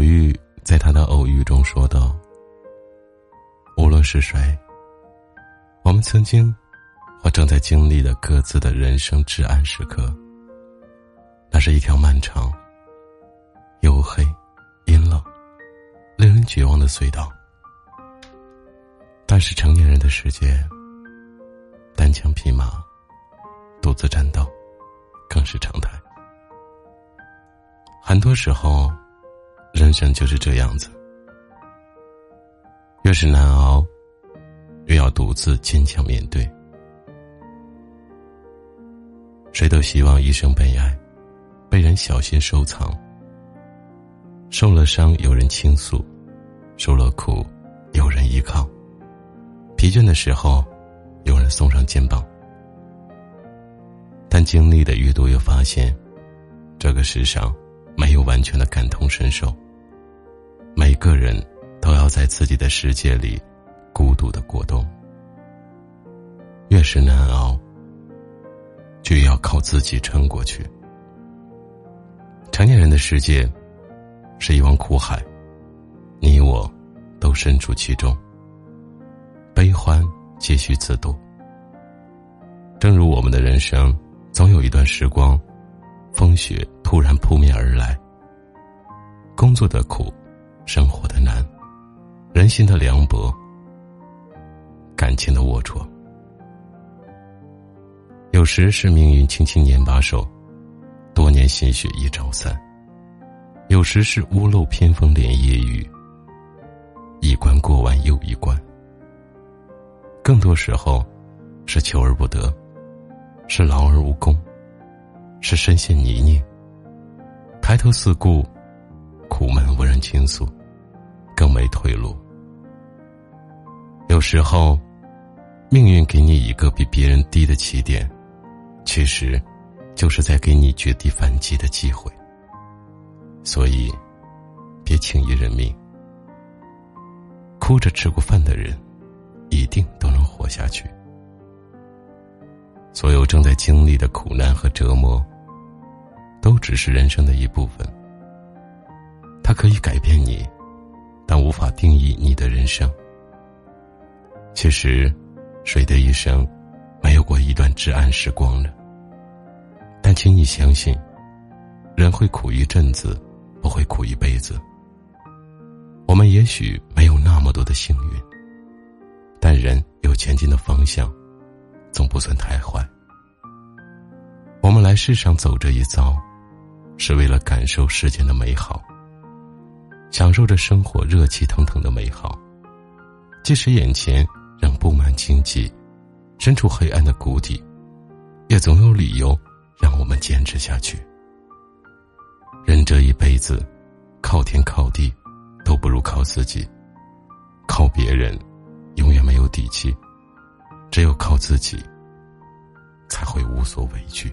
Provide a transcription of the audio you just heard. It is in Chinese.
鲁豫在他的偶遇中说道：“无论是谁，我们曾经或正在经历的各自的人生至暗时刻，那是一条漫长、黝黑、阴冷、令人绝望的隧道。但是成年人的世界，单枪匹马、独自战斗，更是常态。很多时候。”人生就是这样子，越是难熬，越要独自坚强面对。谁都希望一生被爱，被人小心收藏。受了伤有人倾诉，受了苦有人依靠，疲倦的时候有人送上肩膀。但经历的越多，越发现，这个世上。没有完全的感同身受。个人都要在自己的世界里孤独的过冬。越是难熬，就要靠自己撑过去。成年人的世界是一汪苦海，你我都身处其中。悲欢皆需自度。正如我们的人生，总有一段时光。风雪突然扑面而来，工作的苦，生活的难，人心的凉薄，感情的龌龊。有时是命运轻轻捻把手，多年心血一朝散；有时是屋漏偏逢连夜雨，一关过完又一关。更多时候，是求而不得，是劳而无功。是深陷泥泞，抬头四顾，苦闷无人倾诉，更没退路。有时候，命运给你一个比别人低的起点，其实，就是在给你绝地反击的机会。所以，别轻易认命。哭着吃过饭的人，一定都能活下去。所有正在经历的苦难和折磨。都只是人生的一部分。它可以改变你，但无法定义你的人生。其实，谁的一生没有过一段至暗时光呢？但请你相信，人会苦一阵子，不会苦一辈子。我们也许没有那么多的幸运，但人有前进的方向，总不算太坏。我们来世上走这一遭。是为了感受世间的美好，享受着生活热气腾腾的美好。即使眼前仍布满荆棘，身处黑暗的谷底，也总有理由让我们坚持下去。人这一辈子，靠天靠地都不如靠自己，靠别人永远没有底气，只有靠自己才会无所畏惧。